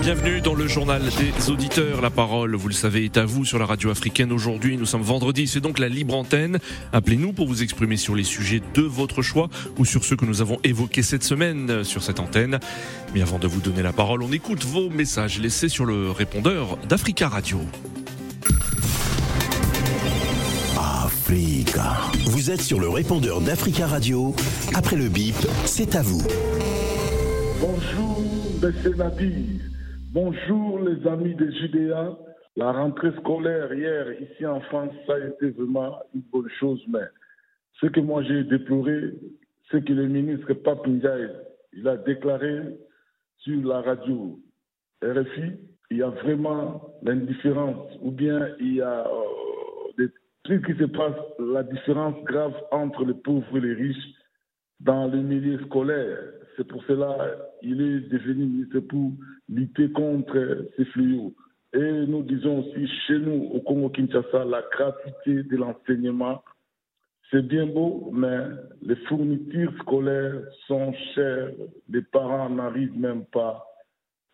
Bienvenue dans le journal des auditeurs. La parole, vous le savez, est à vous sur la radio africaine aujourd'hui. Nous sommes vendredi, c'est donc la libre antenne. Appelez-nous pour vous exprimer sur les sujets de votre choix ou sur ceux que nous avons évoqués cette semaine sur cette antenne. Mais avant de vous donner la parole, on écoute vos messages laissés sur le répondeur d'Africa Radio. Africa. Vous êtes sur le répondeur d'Africa Radio. Après le bip, c'est à vous. Bonjour, M. Nadir. Bonjour, les amis de Judéa. La rentrée scolaire hier, ici en France, ça a été vraiment une bonne chose. Mais ce que moi j'ai déploré, c'est que le ministre Pape il a déclaré sur la radio RFI, il y a vraiment l'indifférence, ou bien il y a euh, des qui se passent, la différence grave entre les pauvres et les riches dans le milieu scolaire. C'est pour cela qu'il est devenu ministre pour lutter contre ces fléaux. Et nous disons aussi chez nous, au Congo-Kinshasa, la gratuité de l'enseignement, c'est bien beau, mais les fournitures scolaires sont chères. Les parents n'arrivent même pas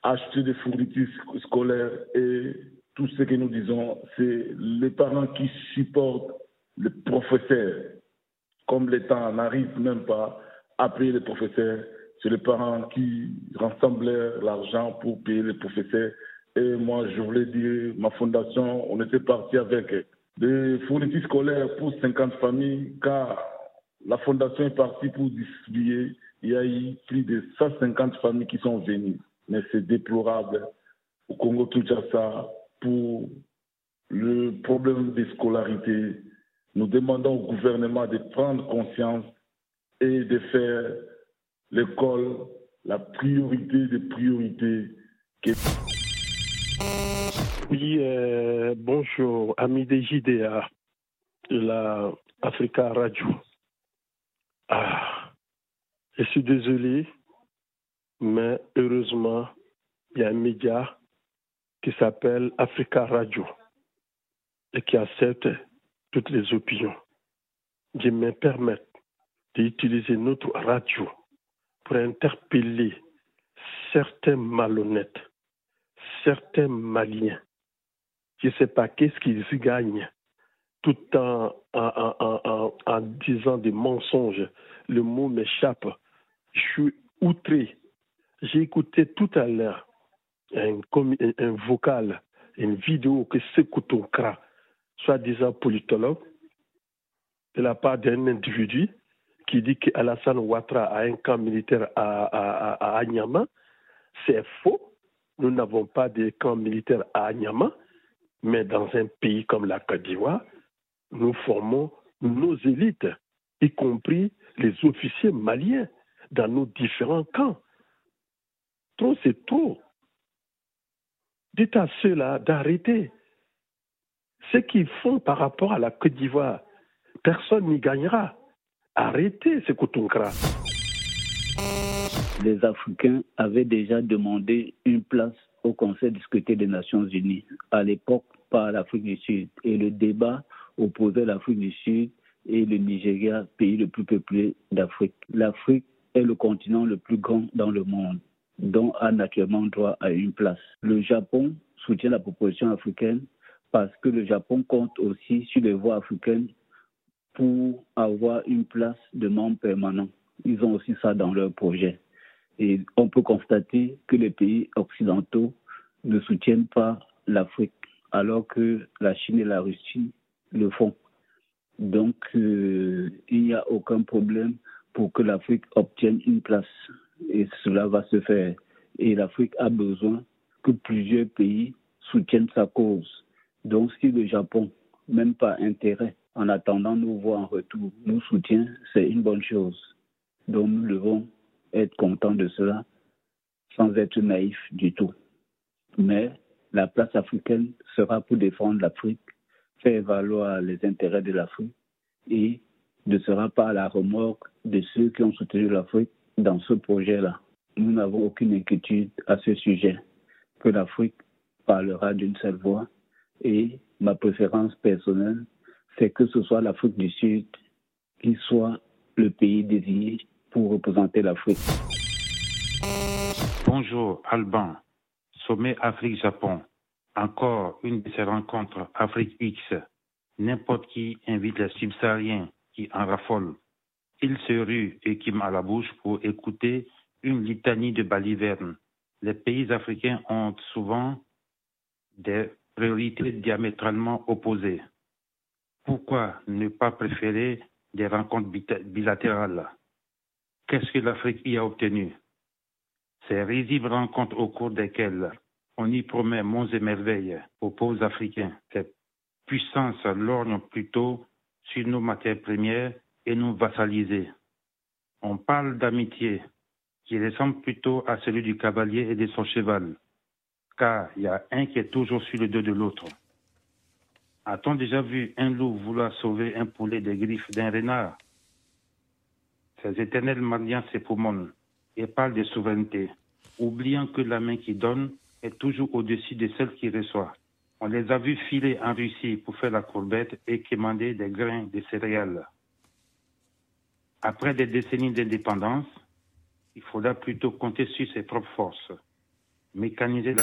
à acheter des fournitures scolaires. Et tout ce que nous disons, c'est les parents qui supportent les professeurs. Comme l'État n'arrive même pas à payer les professeurs, c'est les parents qui rassemblèrent l'argent pour payer les professeurs. Et moi, je voulais dire, ma fondation, on était parti avec des fournitures scolaires pour 50 familles, car la fondation est partie pour distribuer. Il y a eu plus de 150 familles qui sont venues. Mais c'est déplorable au Congo-Kinshasa pour le problème des scolarités. Nous demandons au gouvernement de prendre conscience et de faire l'école la priorité des priorités. Oui, euh, bonjour, amis des JDA de la Africa Radio. Ah, je suis désolé, mais heureusement, il y a un média qui s'appelle Africa Radio et qui accepte toutes les opinions. Je me permets d'utiliser notre radio pour interpeller certains malhonnêtes, certains maliens. Je ne sais pas qu'est-ce qu'ils y gagnent tout en, en, disant des mensonges. Le mot m'échappe. Je suis outré. J'ai écouté tout à l'heure un, vocal, une vidéo que Sekou soi-disant politologue, de la part d'un individu qui dit qu'Alassane Ouattara a un camp militaire à, à, c'est faux. Nous n'avons pas de camp militaire à Anyama, mais dans un pays comme la Côte d'Ivoire, nous formons nos élites, y compris les officiers maliens, dans nos différents camps. Trop, c'est trop. Dites à ceux-là d'arrêter. Ce qu'ils font par rapport à la Côte d'Ivoire, personne n'y gagnera. Arrêtez ce Koutunkra. Les Africains avaient déjà demandé une place au Conseil de des Nations Unies, à l'époque par l'Afrique du Sud. Et le débat opposait l'Afrique du Sud et le Nigeria, pays le plus peuplé d'Afrique. L'Afrique est le continent le plus grand dans le monde, dont a naturellement droit à une place. Le Japon soutient la proposition africaine parce que le Japon compte aussi sur les voies africaines pour avoir une place de membre permanent. Ils ont aussi ça dans leur projet. Et on peut constater que les pays occidentaux ne soutiennent pas l'Afrique, alors que la Chine et la Russie le font. Donc, euh, il n'y a aucun problème pour que l'Afrique obtienne une place. Et cela va se faire. Et l'Afrique a besoin que plusieurs pays soutiennent sa cause. Donc, si le Japon, même pas intérêt, en attendant nous voir en retour, nous soutient, c'est une bonne chose. Donc nous devons être contents de cela sans être naïfs du tout. Mais la place africaine sera pour défendre l'Afrique, faire valoir les intérêts de l'Afrique et ne sera pas à la remorque de ceux qui ont soutenu l'Afrique dans ce projet-là. nous n'avons aucune inquiétude à ce sujet, que l'Afrique parlera d'une seule voix et ma préférence personnelle, c'est que ce soit l'Afrique du Sud qui soit le pays désigné pour représenter l'Afrique. Bonjour Alban, sommet Afrique-Japon. Encore une de ces rencontres Afrique X. N'importe qui invite les subsahariens qui en raffolent. Ils se ruent et qui à la bouche pour écouter une litanie de balivernes. Les pays africains ont souvent des priorités diamétralement opposées. Pourquoi ne pas préférer des rencontres bilatérales? Qu'est-ce que l'Afrique y a obtenu? Ces risibles rencontres au cours desquelles on y promet monts et merveilles aux pauvres Africains. Ces puissances lorgnent plutôt sur nos matières premières et nous vassaliser. On parle d'amitié qui ressemble plutôt à celui du cavalier et de son cheval, car il y a un qui est toujours sur le dos de l'autre. A-t-on déjà vu un loup vouloir sauver un poulet des griffes d'un renard? Ces éternels mendiants s'époumonent et parlent de souveraineté, oubliant que la main qui donne est toujours au-dessus de celle qui reçoit. On les a vus filer en Russie pour faire la courbette et quémander des grains de céréales. Après des décennies d'indépendance, il faudra plutôt compter sur ses propres forces, mécaniser la...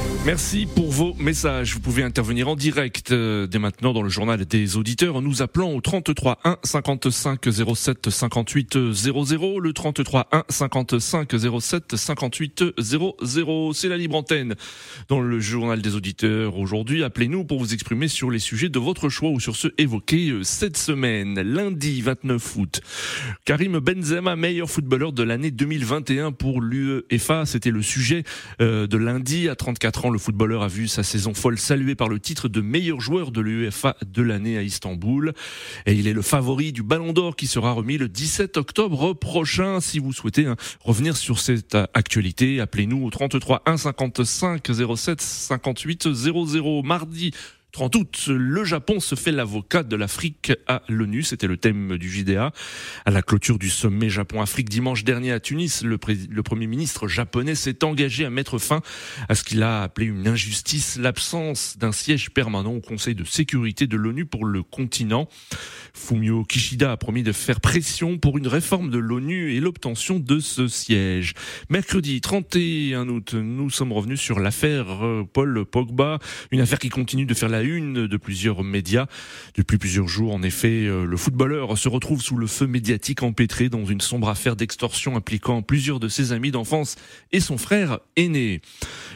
Merci pour vos messages. Vous pouvez intervenir en direct euh, dès maintenant dans le journal des auditeurs en nous appelant au 33 1 55 07 58 00. Le 33 1 55 07 58 00. C'est la libre antenne dans le journal des auditeurs. Aujourd'hui, appelez-nous pour vous exprimer sur les sujets de votre choix ou sur ceux évoqués euh, cette semaine. Lundi 29 août, Karim Benzema, meilleur footballeur de l'année 2021 pour l'UEFA. C'était le sujet euh, de lundi à 34 ans le footballeur a vu sa saison folle saluée par le titre de meilleur joueur de l'UEFA de l'année à Istanbul. Et il est le favori du Ballon d'Or qui sera remis le 17 octobre prochain. Si vous souhaitez hein, revenir sur cette actualité, appelez-nous au 33 1 55 07 58 00 mardi 30 août, le Japon se fait l'avocat de l'Afrique à l'ONU. C'était le thème du JDA. À la clôture du sommet Japon-Afrique dimanche dernier à Tunis, le, le Premier ministre japonais s'est engagé à mettre fin à ce qu'il a appelé une injustice, l'absence d'un siège permanent au Conseil de sécurité de l'ONU pour le continent. Fumio Kishida a promis de faire pression pour une réforme de l'ONU et l'obtention de ce siège. Mercredi 31 août, nous sommes revenus sur l'affaire euh, Paul Pogba, une affaire qui continue de faire la une de plusieurs médias. Depuis plusieurs jours, en effet, euh, le footballeur se retrouve sous le feu médiatique empêtré dans une sombre affaire d'extorsion impliquant plusieurs de ses amis d'enfance et son frère aîné.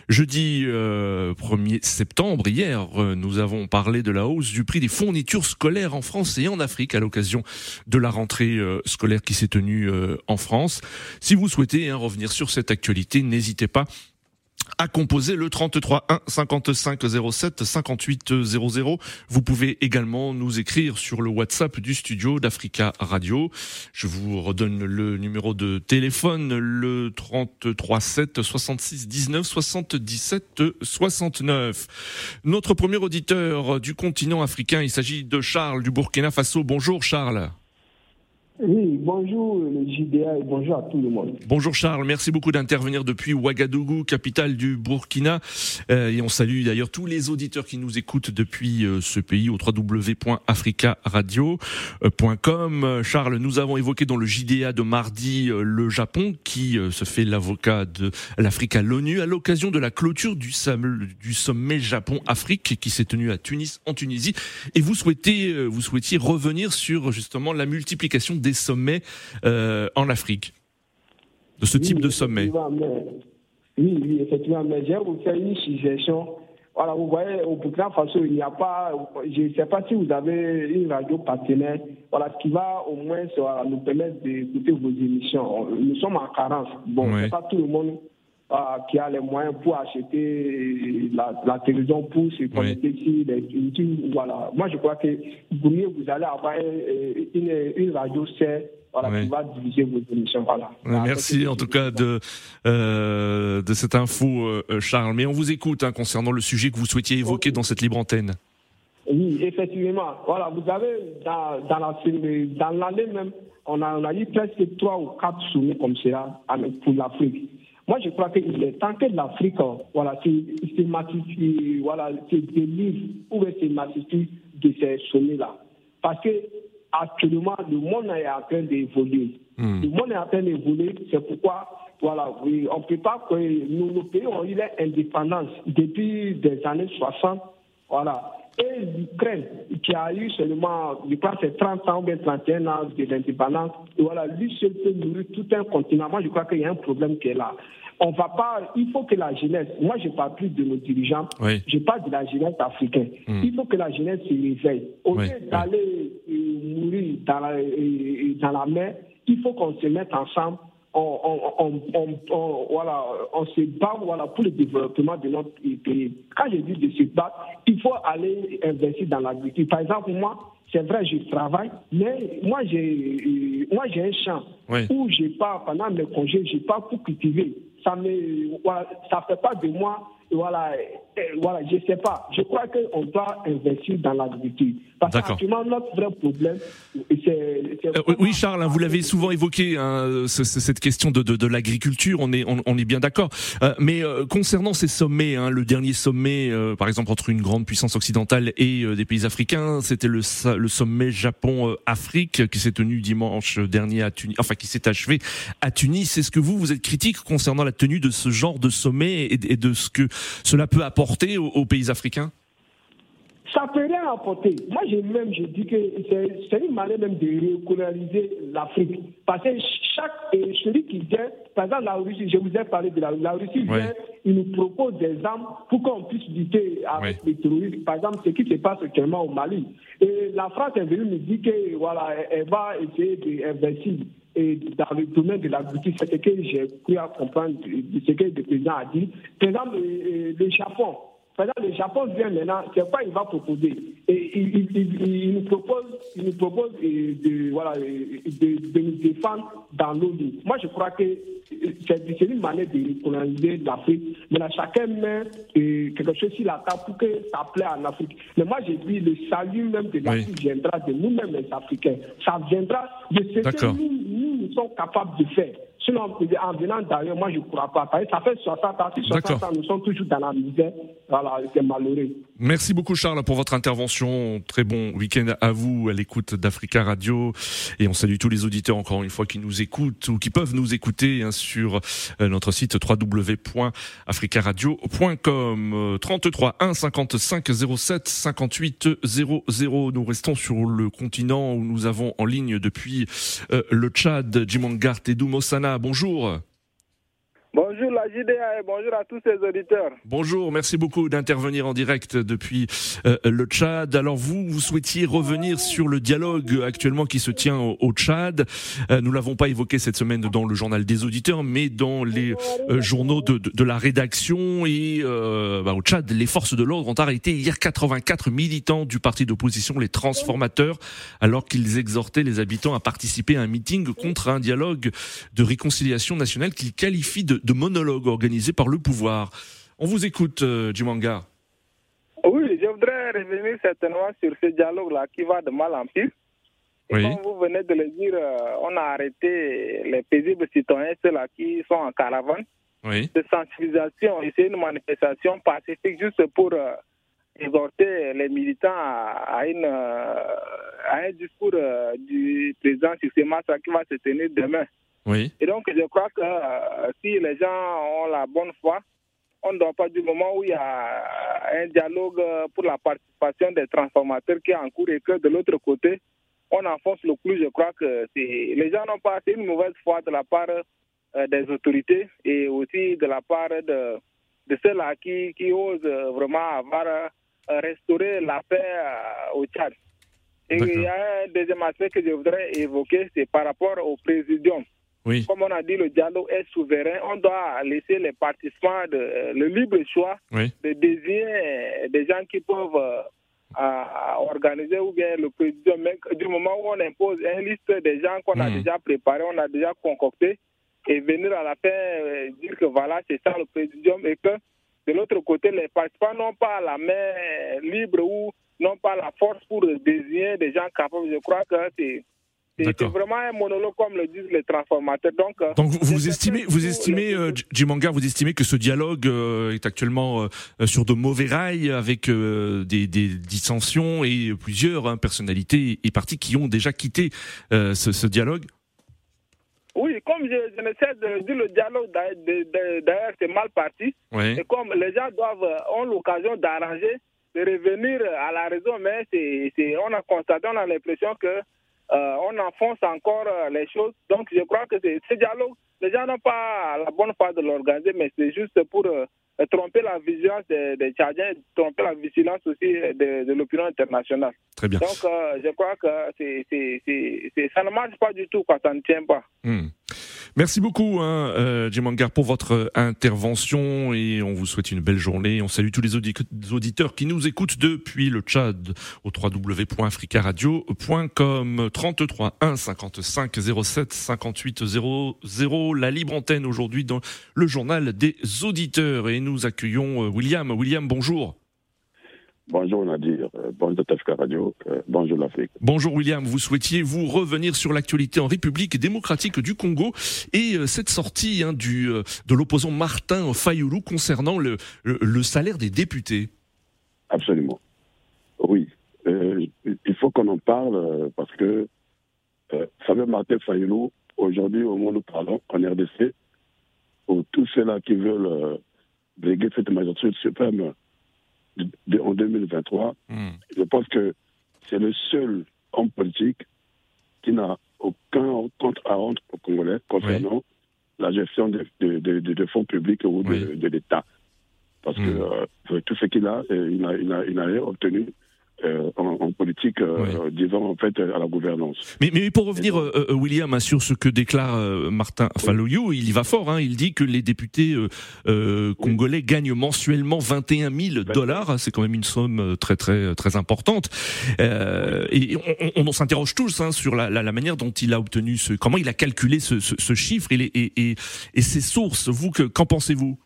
Jeudi 1er euh, septembre, hier, euh, nous avons parlé de la hausse du prix des fournitures scolaires en France et en Afrique à l'occasion de la rentrée scolaire qui s'est tenue en France. Si vous souhaitez hein, revenir sur cette actualité, n'hésitez pas à composer le 33 1 55 07 58 00. Vous pouvez également nous écrire sur le WhatsApp du studio d'Africa Radio. Je vous redonne le numéro de téléphone, le 33 7 66 19 77 69. Notre premier auditeur du continent africain, il s'agit de Charles du Burkina Faso. Bonjour Charles. Oui, bonjour le JDA et bonjour à tout le monde. Bonjour Charles, merci beaucoup d'intervenir depuis Ouagadougou, capitale du Burkina. Euh, et on salue d'ailleurs tous les auditeurs qui nous écoutent depuis euh, ce pays au www.africaradio.com. Charles, nous avons évoqué dans le JDA de mardi euh, le Japon qui se fait l'avocat de l'Afrique à l'ONU à l'occasion de la clôture du, du sommet Japon-Afrique qui s'est tenu à Tunis, en Tunisie. Et vous souhaitez, vous souhaitiez revenir sur justement la multiplication des sommets euh, en Afrique De ce type de sommet Oui, oui, effectivement. Mais j'ai une suggestion. Voilà, vous voyez, au Burkina Faso, il n'y a pas, je ne sais pas si vous avez une radio partenaire, voilà, qui va au moins nous permettre d'écouter vos émissions. Nous sommes en carence. Bon, c'est pas tout le monde qui a les moyens pour acheter la, télévision pour se connecter ici. Voilà. Moi, je crois que vous vous allez avoir une, une radio c'est voilà, qui va diviser vos émissions. Voilà. Merci en tout cas de, euh, de cette info, euh, Charles. Mais on vous écoute hein, concernant le sujet que vous souhaitiez évoquer dans cette libre antenne. Oui, effectivement. Voilà, vous avez dans, dans la dans l'année même, on a, on a eu presque trois ou quatre sommets comme cela pour l'Afrique. Moi, je crois qu'il est temps que l'Afrique, voilà, se massifie, voilà, se délivre ou se massifie de ces sommets-là. Parce que actuellement, le monde est en train d'évoluer. Hmm. Le monde est en train d'évoluer, c'est pourquoi, voilà, oui, on ne peut pas que nous, nos pays ont eu l'indépendance depuis des années 60, voilà. Et l'Ukraine, qui a eu seulement, je crois, c'est 30 ans ou bien 31 ans et voilà, lui seul peut nourrir tout un continent. Moi, je crois qu'il y a un problème qui est là. On va pas, il faut que la jeunesse, moi je parle plus de nos dirigeants, je parle de la jeunesse africaine. Hmm. Il faut que la jeunesse se réveille. Au lieu d'aller euh, mourir dans la, euh, dans la mer, il faut qu'on se mette ensemble on, on, voilà, on se bat voilà, pour le développement de notre pays. Quand je dis de se battre, il faut aller investir dans l'agriculture. Par exemple, moi, c'est vrai, je travaille, mais moi, j'ai euh, moi j'ai un champ où je pas, pendant mes congés, je pas pour cultiver. Ça ne ça fait pas de moi voilà, voilà, je ne sais pas. Je crois qu'on doit investir dans l'agriculture. Parce qu'actuellement, notre vrai problème, c'est. Euh, oui, Charles, hein, vous l'avez souvent évoqué, hein, cette question de, de, de l'agriculture, on est, on, est bien d'accord. Euh, mais euh, concernant ces sommets, hein, le dernier sommet, par exemple, entre une grande puissance occidentale et des pays africains, c'était le, le sommet Japon-Afrique qui s'est tenu dimanche dernier à Tunis, enfin qui s'est achevé à Tunis. Est-ce que vous, vous êtes critique concernant la tenue de ce genre de sommet et de ce que cela peut apporter aux, pays africains ça peut rien apporter. Moi, j'ai même, je dis que c'est une manière même de recoloniser l'Afrique. Parce que chaque, celui qui vient, par exemple, la Russie, je vous ai parlé de la, la Russie, vient, il nous propose des armes pour qu'on puisse lutter avec les terroristes. Par exemple, ce qui se passe actuellement au Mali. Et la France est venue me dire que, voilà, elle va essayer d'investir et dans le domaine de l'agriculture, c'est ce que j'ai cru à comprendre de ce que le président a dit. Par exemple, le Japon, exemple, le Japon vient maintenant, c'est quoi il va proposer? Et il, il, nous propose, il nous propose de, voilà, de, de, nous défendre dans nos lignes. Moi, je crois que c'est une manière de coloniser l'Afrique. Maintenant, chacun met quelque chose sur la table pour que ça plaît à l'Afrique. Mais moi, j'ai dit, le salut même de l'Afrique viendra de nous-mêmes, les Africains. Ça viendra de ce que nous, nous, nous sommes capables de faire. Sinon, en venant d'ailleurs, moi, je ne crois pas. Ça fait 60 ans, 60 ans, nous sommes toujours dans la misère. Voilà, c'est malheureux. Merci beaucoup, Charles, pour votre intervention. Très bon week-end à vous, à l'écoute d'Africa Radio. Et on salue tous les auditeurs, encore une fois, qui nous écoutent ou qui peuvent nous écouter hein, sur euh, notre site www.africaradio.com. 33 1 55 07 58 00. Nous restons sur le continent où nous avons en ligne depuis euh, le Tchad, Jimangart et Doumosana bonjour. Bonjour Bonjour merci beaucoup d'intervenir en direct depuis euh, le Tchad. Alors vous, vous souhaitiez revenir sur le dialogue actuellement qui se tient au, Tchad. Euh, nous l'avons pas évoqué cette semaine dans le journal des auditeurs, mais dans les euh, journaux de, la rédaction et bah, au Tchad, les forces de l'ordre ont arrêté hier 84 militants du parti d'opposition, les transformateurs, alors qu'ils exhortaient les habitants à participer à un meeting contre un dialogue de réconciliation nationale qu'ils qualifient de de monologues organisés par le pouvoir. On vous écoute, euh, Jumanga. Oui, je voudrais revenir certainement sur ce dialogue-là qui va de mal en pire. Comme vous venez de le dire, euh, on a arrêté les paisibles citoyens, ceux-là qui sont en caravane, de sensibilisation. Et c'est une manifestation pacifique juste pour euh, exhorter les militants à, une, à un discours du président Sissé qui va se tenir demain. Oui. Et donc, je crois que euh, si les gens ont la bonne foi, on ne doit pas du moment où il y a un dialogue pour la participation des transformateurs qui est en cours et que de l'autre côté, on enfonce le clou. Je crois que les gens n'ont pas assez une mauvaise foi de la part euh, des autorités et aussi de la part de, de ceux-là qui, qui osent vraiment avoir euh, restauré la paix au Tchad. Et il y a un deuxième aspect que je voudrais évoquer, c'est par rapport au présidium. Comme on a dit, le dialogue est souverain. On doit laisser les participants de, euh, le libre choix de désigner des gens qui peuvent euh, organiser ou bien le président. Mais du moment où on impose une liste des gens qu'on a hmm. déjà préparés, on a déjà concocté, et venir à la fin euh, dire que voilà, c'est ça le président, et que de l'autre côté, les participants n'ont pas la main libre ou n'ont pas la force pour désigner des gens capables. Je crois que c'est c'est vraiment un monologue comme le disent les transformateurs. Donc, euh, Donc vous, estimez, vous estimez, euh, Jimanga, vous estimez que ce dialogue euh, est actuellement euh, sur de mauvais rails avec des, des, dissensions et plusieurs hein, personnalités et partis qui ont déjà quitté ce, ce, dialogue? Oui, comme je, je ne sais de dire le dialogue, d'ailleurs, c'est mal parti. Et comme les gens doivent, ont l'occasion d'arranger, de revenir à la raison, mais c'est, on a constaté, on a l'impression que on enfonce encore euh, les choses. Donc je crois que ce dialogue, les gens n'ont pas la bonne part de l'organiser, mais c'est juste pour euh, tromper la vigilance des, des Tchadiens, tromper la vigilance aussi de, l'opinion internationale. Très bien. Donc je crois que c'est, ça ne marche pas du tout, quoi, ça ne tient pas. Hmm. Merci beaucoup, hein, euh, Jim Angar, pour votre intervention et on vous souhaite une belle journée. On salue tous les auditeurs qui nous écoutent depuis le Tchad au www.africaradio.com 33 1 55 07 58 00 la libre antenne aujourd'hui dans le journal des auditeurs et nous accueillons euh, William. William, bonjour. Bonjour Nadir, euh, bonjour TFK Radio, euh, bonjour l'Afrique. Bonjour William, vous souhaitiez vous revenir sur l'actualité en République démocratique du Congo et euh, cette sortie hein, du, de l'opposant Martin Fayoulou concernant le, le, salaire des députés. Absolument. Oui, il faut qu'on en parle parce que, euh, savez, Martin Fayoulou, aujourd'hui au moment où nous parlons en RDC, pour tous ceux-là qui veulent briguer cette majorité suprême, en 2023, hmm. je pense que c'est le seul homme politique qui n'a aucun compte à rendre aux Congolais concernant la gestion des de, fonds publics ou de, l'État. Parce que hmm. euh, tout ce qu'il a, euh, il n'a rien obtenu euh, en, politique, euh, disons en fait à la gouvernance. Mais, mais pour revenir, euh, William, hein, sur ce que déclare Martin Faloyou, il y va fort. Hein, il dit que les députés congolais gagnent mensuellement 21 000 dollars. C'est quand même une somme très très très importante. et on, on, s'interroge tous hein, sur la, la, manière dont il a obtenu ce, comment il a calculé ce, ce, ce chiffre et, et, et, et, ses sources. Vous, qu'en pensez-vous?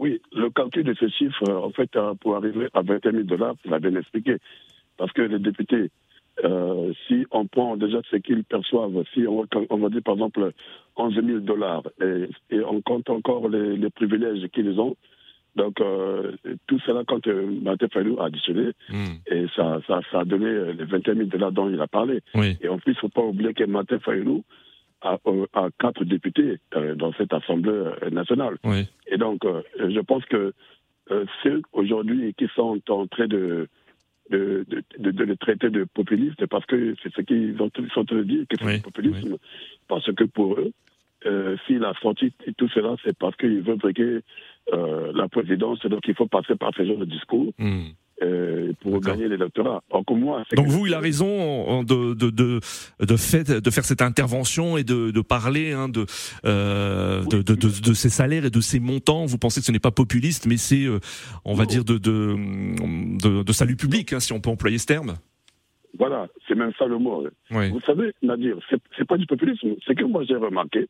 Oui, le calcul de ce chiffre, euh, en fait, euh, pour arriver à 21 000 dollars, vous l'avez bien expliqué. Parce que les députés, euh, si on prend déjà ce qu'ils perçoivent, si on, va dire par exemple 11 000 dollars, et, on compte encore les, privilèges qu'ils ont, donc tout cela, quand euh, a additionné, hmm. et ça, ça, a donné les 21 000 dollars dont il a parlé. Et en plus, il ne faut pas oublier que Fayou à, à, quatre députés euh, dans cette Assemblée euh, nationale. Et donc, euh, je pense que ceux aujourd'hui qui sont en train de, de, de, de, le traiter de populiste, parce que c'est ce qu'ils sont en train de dire, que c'est populisme. Parce que pour eux, euh, s'il a sorti tout cela, c'est parce qu'il veut briquer euh, la présidence, donc il faut passer par ce genre de discours. Hmm. Euh, pour gagner l'électorat. Donc vous, il a raison de, de, de, de, fait, de faire cette intervention et de, de parler hein, de, euh, de, de, de, ses salaires et de ses montants. Vous pensez que ce n'est pas populiste, mais c'est, euh, on va dire, de, de, de, salut public, hein, si on peut employer ce terme voilà, c'est même ça le mot. Vous savez, Nadir, c'est pas du populisme. C'est que moi j'ai remarqué,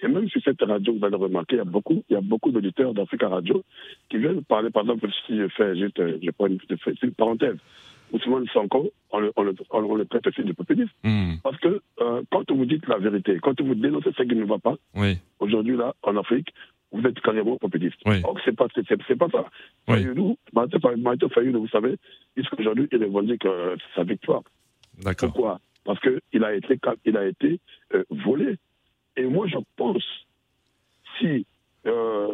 et même sur cette radio, vous allez remarquer, il y a beaucoup, il y a beaucoup d'auditeurs d'Africa Radio qui viennent parler, par exemple, si je fais juste, je prends une, une parenthèse, Ousmane Sanko, on le, on le, on le traite aussi de populisme. Hmm. Parce que euh, quand vous dites la vérité, quand vous dénoncez ce qui ne va pas, aujourd'hui, là, en Afrique, vous êtes carrément populiste. Oui. Or, c'est pas, c'est, pas ça. Oui. Maïto Fayoulou, vous savez, aujourd'hui, il revendique euh, sa victoire. D'accord. Pourquoi? Parce qu'il a été, il a été euh, volé et moi, je pense, si, euh,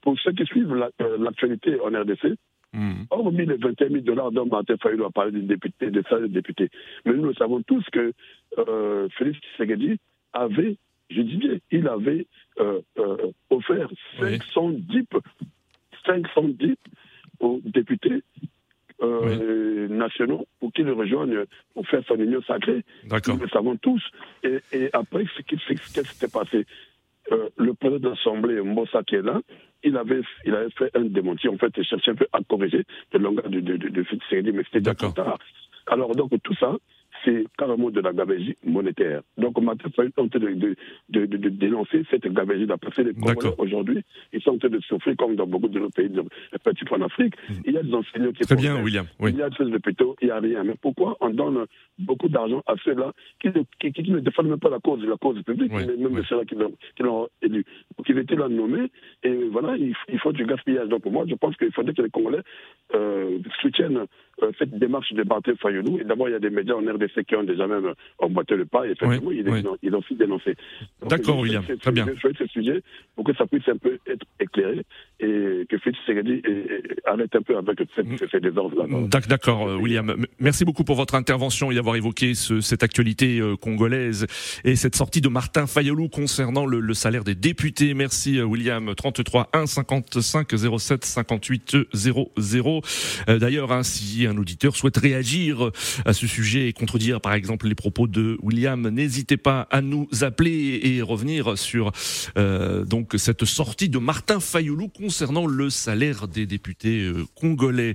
pour ceux qui suivent euh, l'actualité en RDC, mmh. hormis les 21 000 dollars dont Martin Fayou a parlé des députés, des salles des députés, mais nous savons tous que euh, Félix Tshisekedi avait, je dis bien, il avait offert 510, 510 aux députés euh, nationaux pour qu'ils le rejoignent pour faire son union sacrée. Nous le savons tous. Et, et après, ce qui s'était passé, euh, le président de l'Assemblée, Mbossa, qui est là, il avait, il avait fait un démenti. En fait, il cherchait un peu à corriger le langage de, de, de, de mais c'était déjà tard. Alors, donc, tout ça, c'est carrément de la gabegie monétaire. Donc, Fayoulou est en train de, de, de, de dénoncer cette gabegie d'après les Congolais aujourd'hui. Ils sont en train de souffrir comme dans beaucoup de nos pays, petit en Afrique. Mm. Il y a des enseignants qui Très bien, William. Oui. Il y a des choses de péto, il n'y a rien. Mais pourquoi on donne beaucoup d'argent à ceux-là qui, ne- qui, qui ne défendent même pas la cause, la cause publique, Oui, mais même oui. ceux-là qui l'ont qui élu. Il était là nommé, et voilà, il, il faut du gaspillage. Donc, pour moi, je pense qu'il faudrait que les Congolais euh, soutiennent cette démarche de Martin Fayoulou. Et d'abord, il y a des médias en RDC qui ont déjà même emboîté le pas, et effectivement, Oui, il, est, oui. il a aussi dénoncé. D'accord, William. Très bien. Je souhaite ce sujet pour que ça puisse un peu être éclairé, et que Félix Segedi arrête un peu avec cette- ces désordres-là. D'ac- D'accord, euh, William. Merci beaucoup pour votre intervention et d'avoir évoqué ce- cette actualité euh, congolaise et cette sortie de Martin Fayoulou concernant le, le salaire des députés. Merci, euh, William. 33 1 55 07 58 00. Euh, D'ailleurs, hein, si un auditeur souhaite réagir à ce sujet et contredire, par exemple, les propos de William, n'hésitez pas à nous appeler et revenir sur euh, donc cette sortie de Martin Fayoulou concernant le salaire des députés euh, congolais.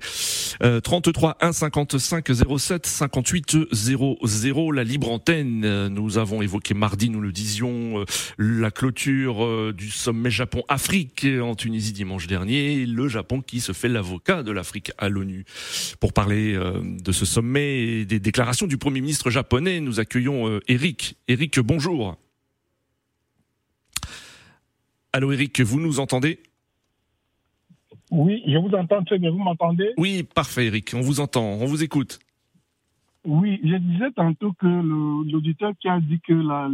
Euh, 33 1 55 07 58 00 la libre antenne. Nous avons évoqué mardi, nous le disions, euh, la clôture euh, du sommet Japon-Afrique en Tunisie dimanche dernier. Le Japon qui se fait l'avocat de l'Afrique à l'ONU. Pour parler euh, de ce sommet et des déclarations du Premier ministre japonais, nous accueillons euh, Eric. Eric, bonjour. Allô Eric, vous nous entendez? Oui, je vous entends très bien. Vous m'entendez? Oui, parfait Eric, on vous entend, on vous écoute. Oui, je disais tantôt que l'auditeur qui a dit que la,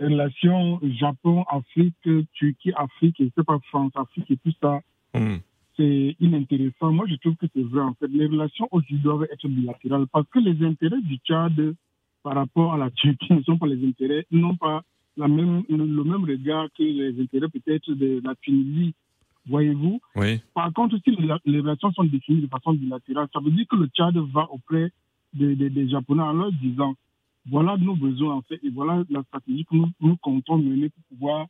relation Japon-Afrique, Turquie-Afrique, et pas France-Afrique et tout ça, Hmm. C'est inintéressant. Moi, je trouve que c'est vrai. En fait, les relations aujourd'hui doivent être bilatérales parce que les intérêts du Tchad par rapport à la Turquie ne sont pas les intérêts, n'ont pas la même, le, le même regard que les intérêts peut-être de la Tunisie. Voyez-vous Oui. Par contre, si les, les relations sont définies de façon bilatérale, ça veut dire que le Tchad va auprès des, des- des Japonais en leur disant voilà nos besoins en fait, et voilà la stratégie que nous, nous comptons mener pour pouvoir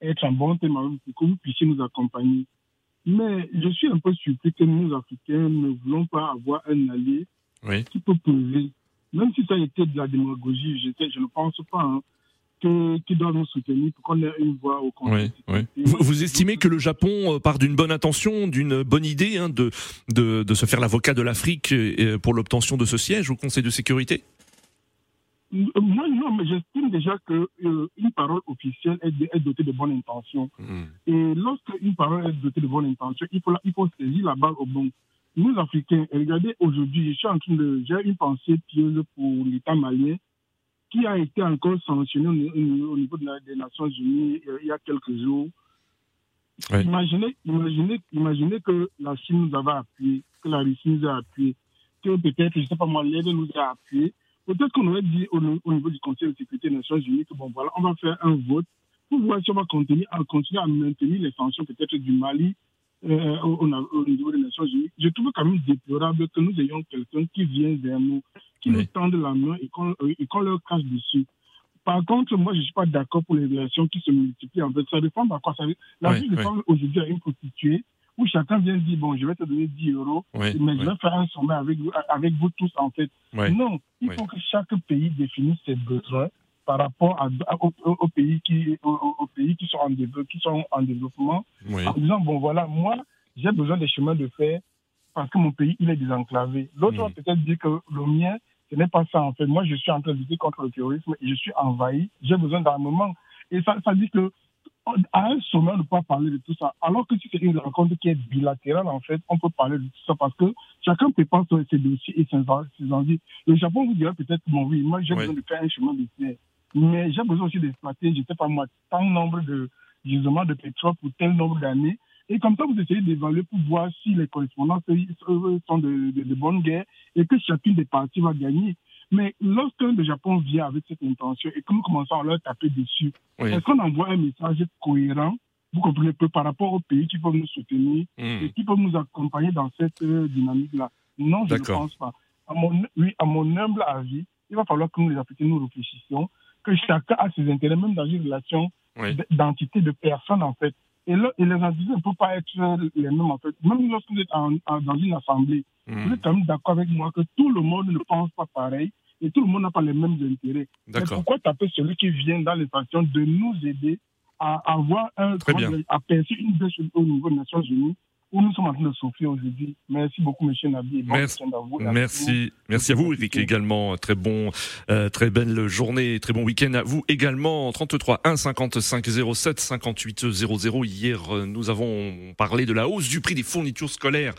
être en bon terme avec vous, pour que vous puissiez nous accompagner. Mais je suis un peu surpris que nous, Africains, ne voulons pas avoir un allié Oui. qui peut peser. Même si ça a été de la démagogie, je, je ne pense pas hein, que, qui doit nous soutenir pour qu'on ait une voix au Conseil. Oui, oui. Vous, vous estimez que le Japon euh, part d'une bonne intention, d'une bonne idée hein, de, de, de se faire l'avocat de l'Afrique euh, pour l'obtention de ce siège au Conseil de sécurité? Moi, non, mais j'estime déjà qu'une une parole officielle est, est dotée de bonnes intentions. Et lorsque une parole est dotée de bonnes intentions, il faut, la- il faut saisir la balle au bon. Nous, Africains, regardez, aujourd'hui, je suis en train de. J'ai une pensée pieuse pour l'État malien qui a été encore sanctionné au, au- au niveau de la- des Nations Unies euh, il y a quelques jours. Imaginez, imaginez, imaginez que la Chine nous avait appuyé, que la Russie nous a appuyé, que peut-être, je ne sais pas moi, l'aide nous a appuyé. Peut-être qu'on aurait dit au, au niveau du Conseil de sécurité des Nations Unies que bon, voilà, on va faire un vote pour voir si on va continuer à, continuer à maintenir les sanctions peut-être du Mali euh, au, au- au niveau des Nations Unies. Je trouve quand même déplorable que nous ayons quelqu'un qui vient vers nous, qui nous tende la main et qu'on euh, qu'on leur cache dessus. Par contre, moi, je ne suis pas d'accord pour les relations qui se multiplient. En fait, ça dépend à quoi ça La vie de ouais. femme aujourd'hui a une prostituée où chacun vient dire bon, je vais te donner 10 euros, mais je vais faire un sommet avec vous, avec vous tous, en fait. Non, il faut que chaque pays définisse ses besoins par rapport à, aux, pays qui, aux, pays qui sont en, déve- qui sont en développement en disant bon voilà moi j'ai besoin des chemins de fer parce que mon pays il est désenclavé. L'autre va peut-être dire que le mien ce n'est pas ça en fait. Moi je suis en train de lutter contre le terrorisme et je suis envahi. J'ai besoin d'armement et ça, ça dit que à un sommet, on ne peut pas parler de tout ça. Alors que si c'est une rencontre qui est bilatérale, en fait, on peut parler de tout ça parce que chacun prépare ses dossiers et ses, en- ses envies. Le Japon vous dirait peut-être, bon oui, moi j'ai besoin de faire un chemin de fer. Mais j'ai besoin aussi d'exploiter, je ne sais pas moi, tant nombre de gisements de pétrole pour tel nombre d'années. Et comme ça, vous essayez d'évaluer pour voir si les correspondances euh, sont de, de, de bonnes guerres et que chacune des parties va gagner. Mais lorsque le Japon vient avec cette intention et que nous commençons à leur taper dessus, Oui. est-ce qu'on envoie un message cohérent Vous comprenez que par rapport aux pays qui peuvent nous soutenir Hmm. et qui peuvent nous accompagner dans cette euh, dynamique-là? Non, je ne pense pas. À mon, oui, à mon humble avis, il va falloir que nous, les Africains, nous réfléchissions, que chacun a ses intérêts, même dans une relation Oui. d'entité, de personnes, en fait. Et, là, et les entités ne peuvent pas être les mêmes, en fait. Même lorsque vous êtes en- en- dans une assemblée, Hmm. Vous êtes quand même d'accord avec moi que tout le monde ne pense pas pareil et tout le monde n'a pas les mêmes intérêts. pourquoi taper celui qui vient dans les sanctions de nous aider à avoir un, à percer une baisse au niveau des Nations Unies où nous sommes en train de souffrir aujourd'hui. Merci beaucoup, M. Nabi. Merci, merci, merci à vous, Eric, également. Très bon, euh, très belle journée, très bon week-end à vous également. 33 1 55 07 58 00. Hier, euh, nous avons parlé de la hausse du prix des fournitures scolaires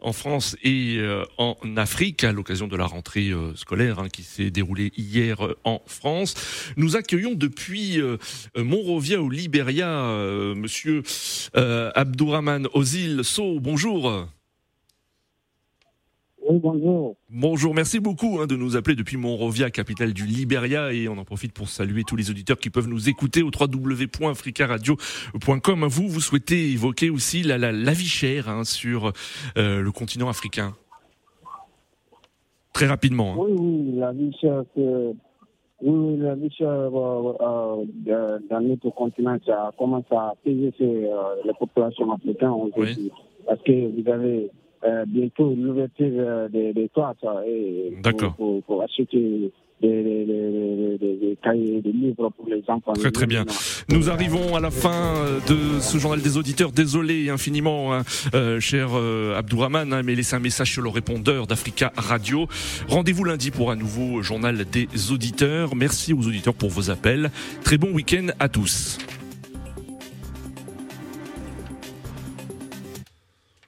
en France et euh, en Afrique à l'occasion de la rentrée scolaire hein, qui s'est déroulée hier en France. Nous accueillons depuis Monrovia au Libéria, Monsieur Abdourahman Ozil bonjour. Oui, bonjour. Bonjour, merci beaucoup hein, de nous appeler depuis Monrovia, capitale du Liberia, et on en profite pour saluer tous les auditeurs qui peuvent nous écouter au www.africaradio.com. Vous, vous souhaitez évoquer aussi la, la, vie chère hein, sur euh, le continent africain Très rapidement. Hein. Oui, oui, la vie chère, oui, la vie chère euh, euh, dans notre continent, ça commence à peser sur les populations africaines aujourd'hui. Parce que vous avez euh, bientôt l'ouverture euh, des, des et pour, pour, acheter des, des, livres pour les enfants. Très très bien. Nous arrivons à la fin euh, de ce journal des auditeurs. Désolé infiniment, hein, euh, cher euh, Abdourahman, hein, mais laissez un message sur le répondeur d'Africa Radio. Rendez-vous lundi pour un nouveau journal des auditeurs. Merci aux auditeurs pour vos appels. Très bon week-end à tous.